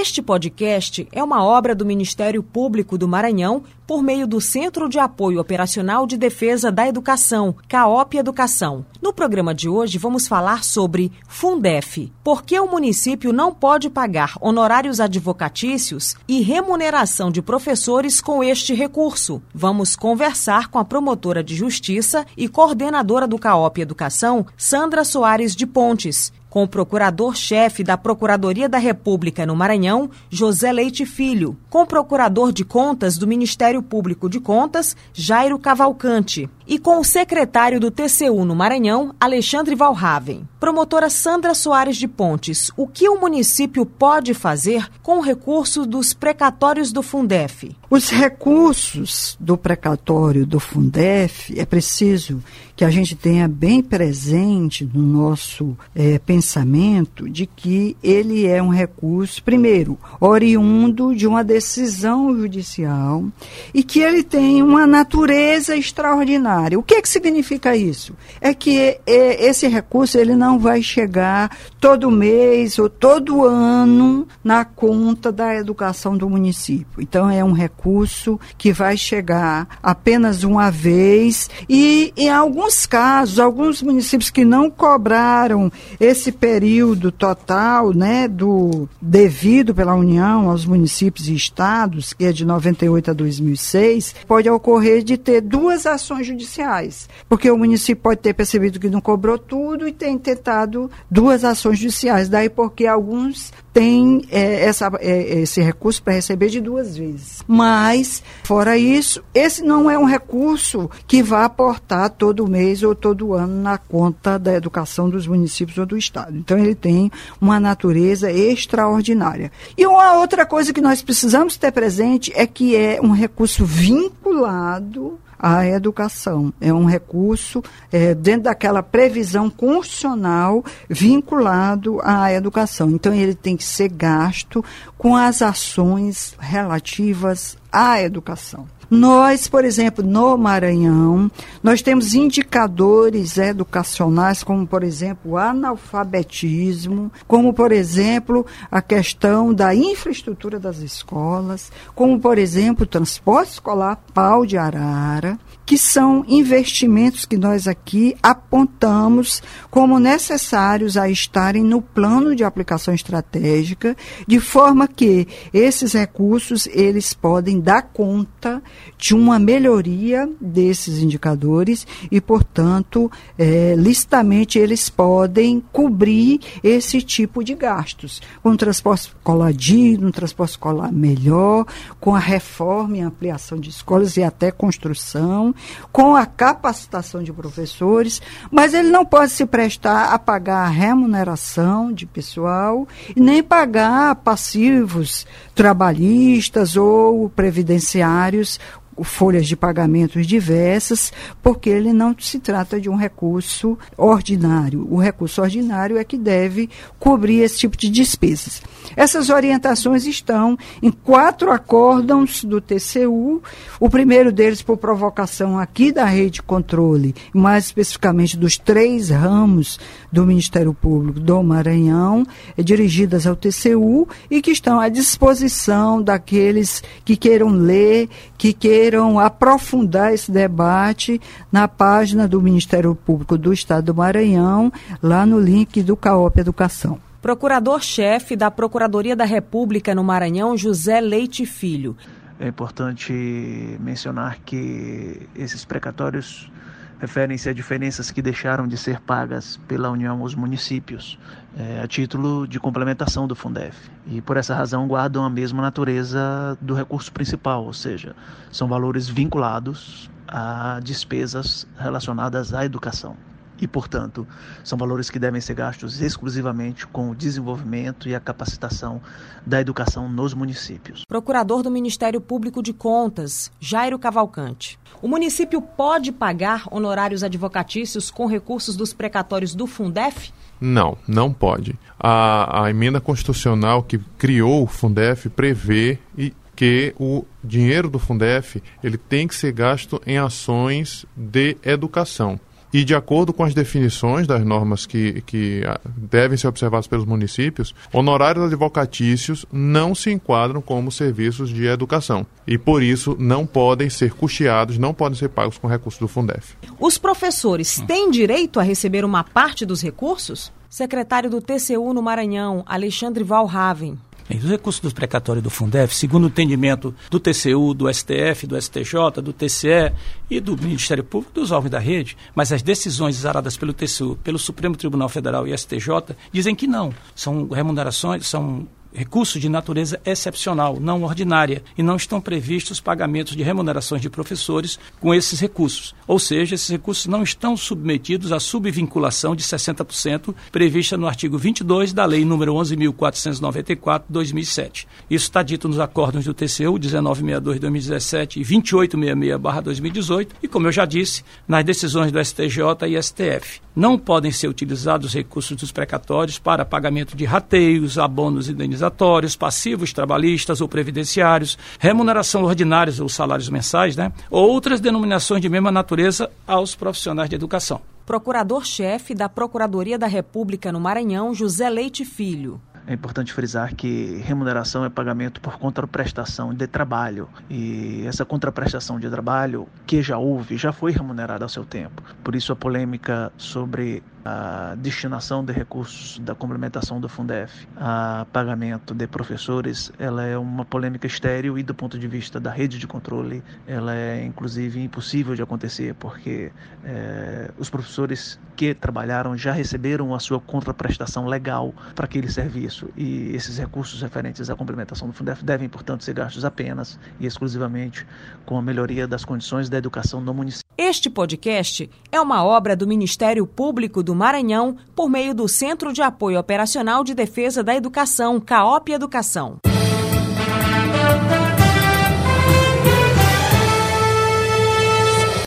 Este podcast é uma obra do Ministério Público do Maranhão por meio do Centro de Apoio Operacional de Defesa da Educação, CAOP Educação. No programa de hoje vamos falar sobre Fundef. Por que o município não pode pagar honorários advocatícios e remuneração de professores com este recurso? Vamos conversar com a promotora de justiça e coordenadora do CAOP Educação, Sandra Soares de Pontes com o procurador-chefe da Procuradoria da República no Maranhão, José Leite Filho, com o procurador de contas do Ministério Público de Contas, Jairo Cavalcante, e com o secretário do TCU no Maranhão, Alexandre Valraven. Promotora Sandra Soares de Pontes, o que o município pode fazer com o recurso dos precatórios do Fundef? Os recursos do precatório do Fundef é preciso que a gente tenha bem presente no nosso é, pensamento de que ele é um recurso, primeiro, oriundo de uma decisão judicial e que ele tem uma natureza extraordinária. O que, é que significa isso? É que é, esse recurso ele não vai chegar todo mês ou todo ano na conta da educação do município. Então é um recurso que vai chegar apenas uma vez e em alguns alguns casos, alguns municípios que não cobraram esse período total, né, do devido pela União aos municípios e estados, que é de 98 a 2006, pode ocorrer de ter duas ações judiciais, porque o município pode ter percebido que não cobrou tudo e tem tentado duas ações judiciais. Daí porque alguns têm é, essa, é, esse recurso para receber de duas vezes. Mas, fora isso, esse não é um recurso que vai aportar todo mês ou todo ano na conta da educação dos municípios ou do Estado. Então, ele tem uma natureza extraordinária. E uma outra coisa que nós precisamos ter presente é que é um recurso vinculado à educação. É um recurso é, dentro daquela previsão constitucional vinculado à educação. Então, ele tem que ser gasto com as ações relativas à educação. Nós, por exemplo, no Maranhão, nós temos indicadores educacionais, como, por exemplo, o analfabetismo, como, por exemplo, a questão da infraestrutura das escolas, como, por exemplo, o transporte escolar pau de arara, que são investimentos que nós aqui apontamos como necessários a estarem no plano de aplicação estratégica, de forma que esses recursos eles podem dar conta de uma melhoria desses indicadores e, portanto, é, licitamente eles podem cobrir esse tipo de gastos, com o transporte escolar digno, um transporte escolar melhor, com a reforma e ampliação de escolas e até construção, com a capacitação de professores, mas ele não pode se prestar a pagar a remuneração de pessoal e nem pagar passivos trabalhistas ou previdenciários folhas de pagamentos diversas, porque ele não se trata de um recurso ordinário. O recurso ordinário é que deve cobrir esse tipo de despesas. Essas orientações estão em quatro acórdãos do TCU, o primeiro deles por provocação aqui da rede de controle, mais especificamente dos três ramos do Ministério Público do Maranhão, é dirigidas ao TCU e que estão à disposição daqueles que queiram ler, que queiram aprofundar esse debate na página do Ministério Público do Estado do Maranhão, lá no link do CAOP Educação. Procurador-chefe da Procuradoria da República no Maranhão, José Leite Filho. É importante mencionar que esses precatórios referem-se a diferenças que deixaram de ser pagas pela União aos municípios, é, a título de complementação do Fundef. E por essa razão guardam a mesma natureza do recurso principal, ou seja, são valores vinculados a despesas relacionadas à educação e, portanto, são valores que devem ser gastos exclusivamente com o desenvolvimento e a capacitação da educação nos municípios. Procurador do Ministério Público de Contas, Jairo Cavalcante. O município pode pagar honorários advocatícios com recursos dos precatórios do Fundef? Não, não pode. A, a emenda constitucional que criou o Fundef prevê e que o dinheiro do Fundef ele tem que ser gasto em ações de educação. E de acordo com as definições das normas que, que ah, devem ser observadas pelos municípios, honorários advocatícios não se enquadram como serviços de educação e, por isso, não podem ser custeados, não podem ser pagos com recursos do Fundef. Os professores têm direito a receber uma parte dos recursos? Secretário do TCU no Maranhão, Alexandre Valraven. Bem, os recursos do precatório do Fundef, segundo o entendimento do TCU, do STF, do STJ, do TCE e do Ministério Público, dos órgãos da rede, mas as decisões exaradas pelo TCU, pelo Supremo Tribunal Federal e STJ dizem que não. São remunerações, são recursos de natureza excepcional, não ordinária, e não estão previstos pagamentos de remunerações de professores com esses recursos. Ou seja, esses recursos não estão submetidos à subvinculação de 60% prevista no artigo 22 da Lei nº 11.494/2007. Isso está dito nos acordos do TCU 1962/2017 e 2866/2018 e, como eu já disse, nas decisões do STJ e STF. Não podem ser utilizados os recursos dos precatórios para pagamento de rateios, abonos indenizatórios indenizatórios, passivos trabalhistas ou previdenciários, remuneração ordinárias ou salários mensais, né? ou outras denominações de mesma natureza aos profissionais de educação. Procurador-chefe da Procuradoria da República no Maranhão, José Leite Filho. É importante frisar que remuneração é pagamento por contraprestação de trabalho. E essa contraprestação de trabalho, que já houve, já foi remunerada ao seu tempo. Por isso a polêmica sobre a destinação de recursos da complementação do Fundef a pagamento de professores, ela é uma polêmica estéril e do ponto de vista da rede de controle, ela é inclusive impossível de acontecer, porque é, os professores que trabalharam já receberam a sua contraprestação legal para aquele serviço e esses recursos referentes à complementação do Fundef devem, portanto, ser gastos apenas e exclusivamente com a melhoria das condições da educação no município. Este podcast é uma obra do Ministério Público do Maranhão por meio do Centro de Apoio Operacional de Defesa da Educação, CAOP Educação.